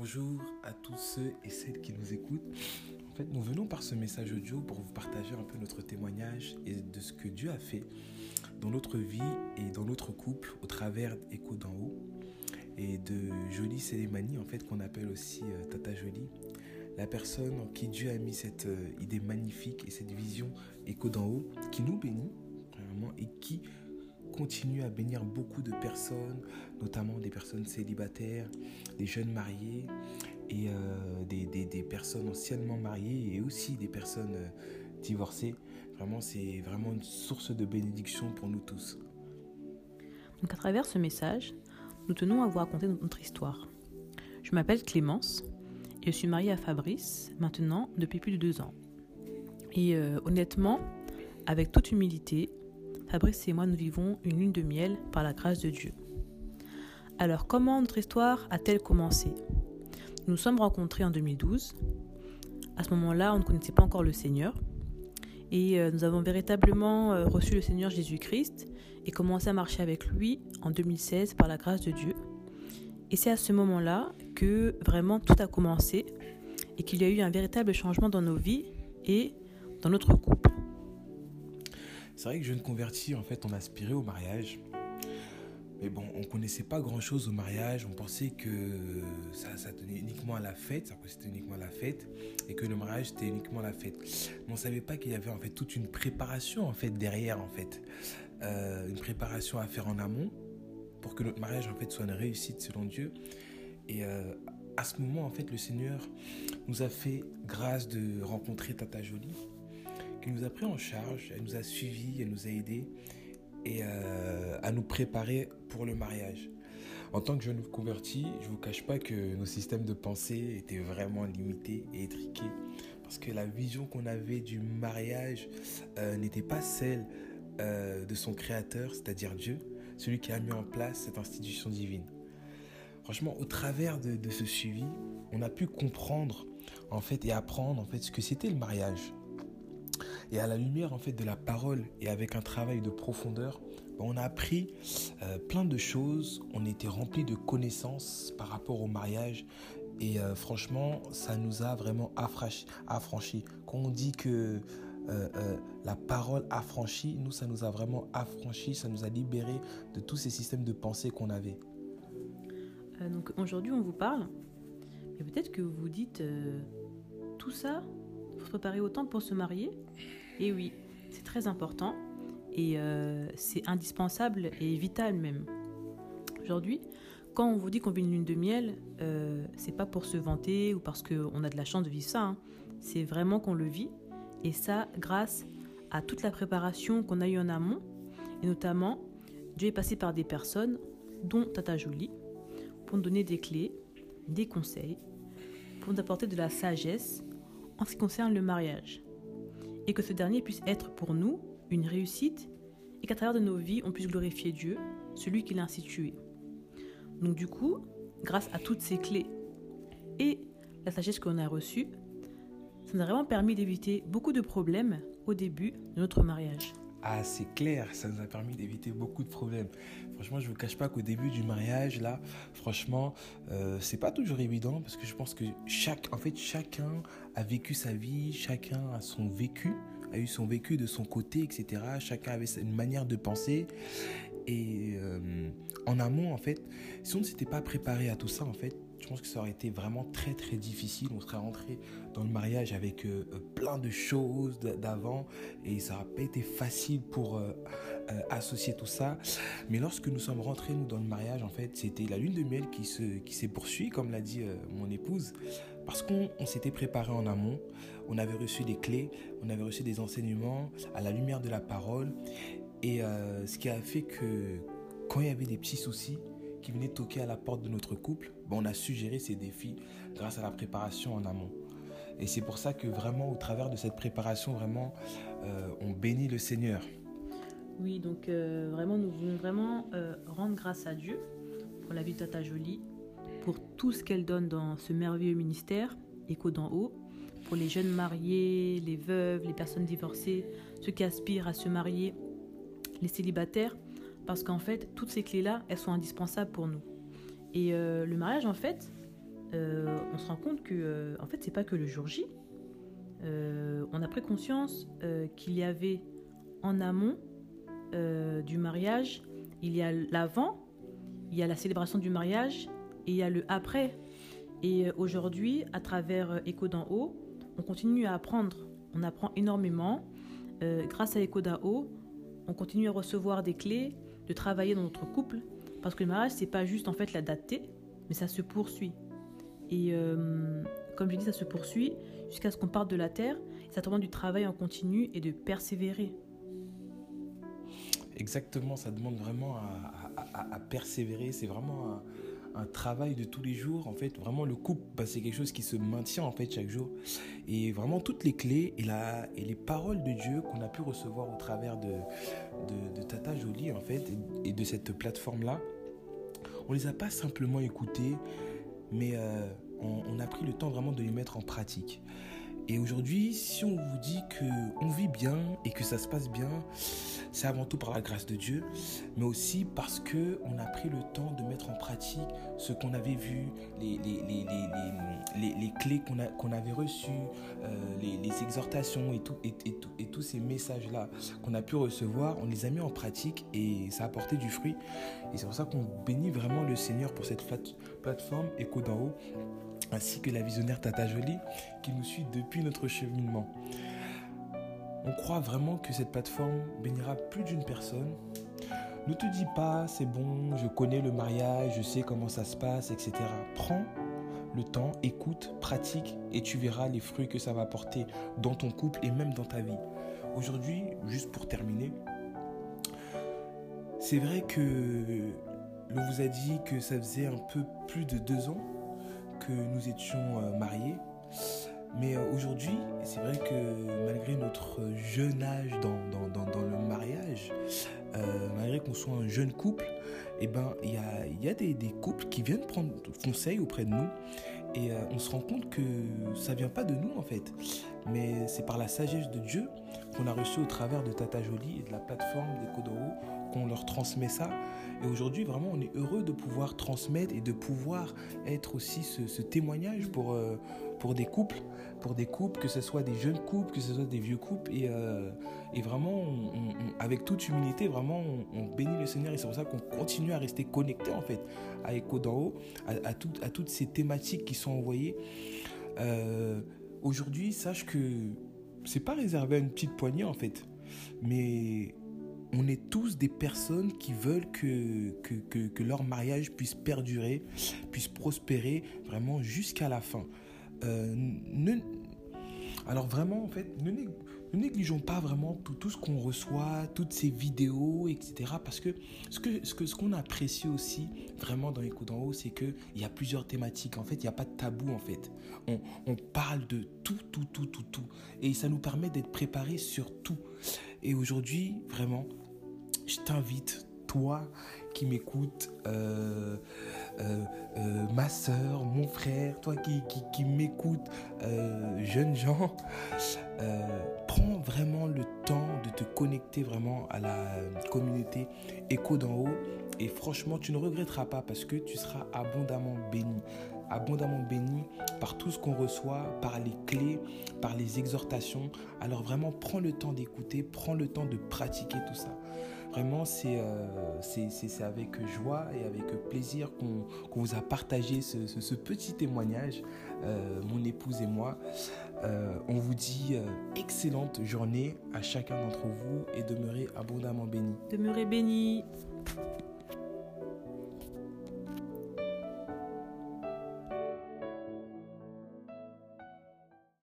Bonjour à tous ceux et celles qui nous écoutent. En fait, nous venons par ce message audio pour vous partager un peu notre témoignage et de ce que Dieu a fait dans notre vie et dans notre couple au travers d'Écho d'en haut et de Jolie Célémanie, en fait, qu'on appelle aussi euh, Tata Jolie. La personne en qui Dieu a mis cette euh, idée magnifique et cette vision Écho d'en haut qui nous bénit, vraiment, et qui continue à bénir beaucoup de personnes, notamment des personnes célibataires, des jeunes mariés et euh, des, personnes anciennement mariées et aussi des personnes euh, divorcées. Vraiment, c'est vraiment une source de bénédiction pour nous tous. Donc à travers ce message, nous tenons à vous raconter notre histoire. Je m'appelle Clémence et je suis mariée à Fabrice maintenant depuis plus de deux ans. Et euh, honnêtement, avec toute humilité, Fabrice et moi nous vivons une lune de miel par la grâce de Dieu. Alors comment notre histoire a-t-elle commencé? Nous nous sommes rencontrés en 2012. À ce moment-là, on ne connaissait pas encore le Seigneur. Et euh, nous avons véritablement euh, reçu le Seigneur Jésus-Christ et commencé à marcher avec lui en 2016 par la grâce de Dieu. Et c'est à ce moment-là que vraiment tout a commencé et qu'il y a eu un véritable changement dans nos vies et dans notre couple. C'est vrai que jeune converti, en fait, on aspirait au mariage. Mais bon, on connaissait pas grand chose au mariage. On pensait que ça, ça tenait uniquement à la fête, ça c'était uniquement à la fête, et que le mariage c'était uniquement la fête. Mais on savait pas qu'il y avait en fait toute une préparation en fait derrière en fait, euh, une préparation à faire en amont pour que notre mariage en fait soit une réussite selon Dieu. Et euh, à ce moment en fait, le Seigneur nous a fait grâce de rencontrer Tata Jolie qui nous a pris en charge, elle nous a suivis, elle nous a aidés et euh, à nous préparer pour le mariage. En tant que jeune converti, je ne vous cache pas que nos systèmes de pensée étaient vraiment limités et étriqués parce que la vision qu'on avait du mariage euh, n'était pas celle euh, de son créateur, c'est-à-dire Dieu, celui qui a mis en place cette institution divine. Franchement, au travers de, de ce suivi, on a pu comprendre en fait et apprendre en fait ce que c'était le mariage. Et à la lumière en fait de la parole et avec un travail de profondeur, ben, on a appris euh, plein de choses. On était rempli de connaissances par rapport au mariage. Et euh, franchement, ça nous a vraiment affranchis. Quand on dit que euh, la parole affranchie, nous, ça nous a vraiment affranchis, ça nous a libérés de tous ces systèmes de pensée qu'on avait. Donc aujourd'hui, on vous parle, mais peut-être que vous vous dites tout ça faut se préparer autant pour se marier? Et oui, c'est très important et euh, c'est indispensable et vital même. Aujourd'hui, quand on vous dit qu'on vit une lune de miel, euh, c'est pas pour se vanter ou parce qu'on a de la chance de vivre ça. Hein. C'est vraiment qu'on le vit et ça grâce à toute la préparation qu'on a eue en amont et notamment Dieu est passé par des personnes dont Tata Jolie pour nous donner des clés, des conseils, pour nous apporter de la sagesse en ce qui concerne le mariage. Et que ce dernier puisse être pour nous une réussite et qu'à travers de nos vies, on puisse glorifier Dieu, celui qui l'a institué. Donc du coup, grâce à toutes ces clés et la sagesse qu'on a reçue, ça nous a vraiment permis d'éviter beaucoup de problèmes au début de notre mariage. Ah, c'est clair, ça nous a permis d'éviter beaucoup de problèmes. Franchement, je ne vous cache pas qu'au début du mariage, là, franchement, euh, c'est pas toujours évident parce que je pense que chaque, en fait, chacun a vécu sa vie, chacun a son vécu, a eu son vécu de son côté, etc. Chacun avait une manière de penser. Et euh, en amont, en fait, si on ne s'était pas préparé à tout ça, en fait, je pense que ça aurait été vraiment très très difficile. On serait rentré dans le mariage avec euh, plein de choses d'avant et ça n'aurait pas été facile pour euh, euh, associer tout ça. Mais lorsque nous sommes rentrés nous dans le mariage, en fait, c'était la lune de miel qui se qui s'est poursuivie, comme l'a dit euh, mon épouse, parce qu'on s'était préparé en amont. On avait reçu des clés, on avait reçu des enseignements à la lumière de la parole et euh, ce qui a fait que quand il y avait des petits soucis qui venaient toquer à la porte de notre couple, ben, on a su gérer ces défis grâce à la préparation en amont. Et c'est pour ça que vraiment, au travers de cette préparation, vraiment, euh, on bénit le Seigneur. Oui, donc euh, vraiment, nous voulons vraiment euh, rendre grâce à Dieu pour la vie de Tata Jolie, pour tout ce qu'elle donne dans ce merveilleux ministère, Écho d'en haut, pour les jeunes mariés, les veuves, les personnes divorcées, ceux qui aspirent à se marier, les célibataires, parce qu'en fait, toutes ces clés-là, elles sont indispensables pour nous. Et euh, le mariage, en fait, euh, se rend compte que, euh, en fait, c'est pas que le jour J. Euh, on a pris conscience qu'il y avait en amont du mariage, il y a l'avant, il y a la célébration du mariage et il y a le après. Et aujourd'hui, à travers Écho d'en haut, on continue à apprendre. On apprend énormément. Grâce à Écho d'en haut, on continue à recevoir des clés, de travailler dans notre couple. Parce que le mariage, c'est pas juste en fait la date mais ça se poursuit. Et euh, comme je dis, ça se poursuit jusqu'à ce qu'on parte de la terre. Ça demande du travail en continu et de persévérer. Exactement, ça demande vraiment à, persévérer. C'est vraiment un, un travail de tous les jours. En fait, vraiment, le couple, bah, c'est quelque chose qui se maintient en fait chaque jour. Et vraiment, toutes les clés et, la, et les paroles de Dieu qu'on a pu recevoir au travers de, de, Tata Jolie, en fait, et, de cette plateforme-là, on les a pas simplement écoutées, mais euh, on, on a pris le temps vraiment de les mettre en pratique. Et aujourd'hui, si on vous dit que on vit bien et que ça se passe bien, c'est avant tout par la grâce de Dieu, mais aussi parce que on a pris le temps de mettre en pratique ce qu'on avait vu, les, les, les, les, clés qu'on qu'on avait reçues, euh, les, exhortations et, tout, et, tout- et tous ces messages-là qu'on a pu recevoir, on les a mis en pratique et ça a apporté du fruit. Et c'est pour ça qu'on bénit vraiment le Seigneur pour cette plate- plateforme Écho d'en haut, ainsi que la visionnaire Tata Jolie qui nous suit depuis notre cheminement. On croit vraiment que cette plateforme bénira plus d'une personne. Ne te dis pas, c'est bon, je connais le mariage, je sais comment ça se passe, etc. Prends le temps, écoute, pratique et tu verras les fruits que ça va porter dans ton couple et même dans ta vie. Aujourd'hui, juste pour terminer, c'est vrai que l'on vous a dit que ça faisait un peu plus de deux ans que nous étions euh, mariés. Mais euh, aujourd'hui, c'est vrai que malgré notre jeune âge dans, dans, dans, le mariage, euh, malgré qu'on soit un jeune couple, eh ben, il y a, y a des, couples qui viennent prendre conseil auprès de nous et euh, on se rend compte que ça vient pas de nous en fait, mais c'est par la sagesse de Dieu qu'on a reçu au travers de Tata Jolie et de la plateforme des Kodoro qu'on leur transmet ça. Et aujourd'hui, vraiment, on est heureux de pouvoir transmettre et de pouvoir être aussi ce, témoignage pour, pour des couples, pour des couples, que ce soit des jeunes couples, que ce soit des vieux couples. Et, euh, vraiment, avec toute humilité, vraiment, on, bénit le Seigneur. Et c'est pour ça qu'on continue à rester connecté, en fait, à Echo d'en haut, à, à tout- à toutes ces thématiques qui sont envoyées. Euh, aujourd'hui, sache que c'est pas réservé à une petite poignée, en fait. Mais on est tous des personnes qui veulent que leur mariage puisse perdurer, puisse prospérer vraiment jusqu'à la fin. Euh, alors vraiment, en fait, ne, ne négligeons pas vraiment tout, ce qu'on reçoit, toutes ces vidéos, etc. Parce que ce ce que ce qu'on apprécie aussi vraiment dans les coups d'en haut, c'est que il y a plusieurs thématiques. En fait, il n'y a pas de tabou. En fait, on parle de tout, tout, tout, tout, tout, et ça nous permet d'être préparés sur tout. Et aujourd'hui, vraiment, je t'invite, toi qui m'écoutes, euh, euh, euh, ma soeur, mon frère, toi qui, qui, m'écoutes, jeunes gens, prends vraiment le temps de te connecter vraiment à la communauté Écho d'en haut. Et franchement, tu ne regretteras pas parce que tu seras abondamment béni. Abondamment béni par tout ce qu'on reçoit, par les clés, par les exhortations. Alors vraiment, prends le temps d'écouter, prends le temps de pratiquer tout ça. Vraiment, c'est euh, c'est- avec joie et avec plaisir qu'on vous a partagé ce, petit témoignage, euh, mon épouse et moi. Euh, on vous dit excellente journée à chacun d'entre vous et demeurez abondamment bénis. Demeurez bénis.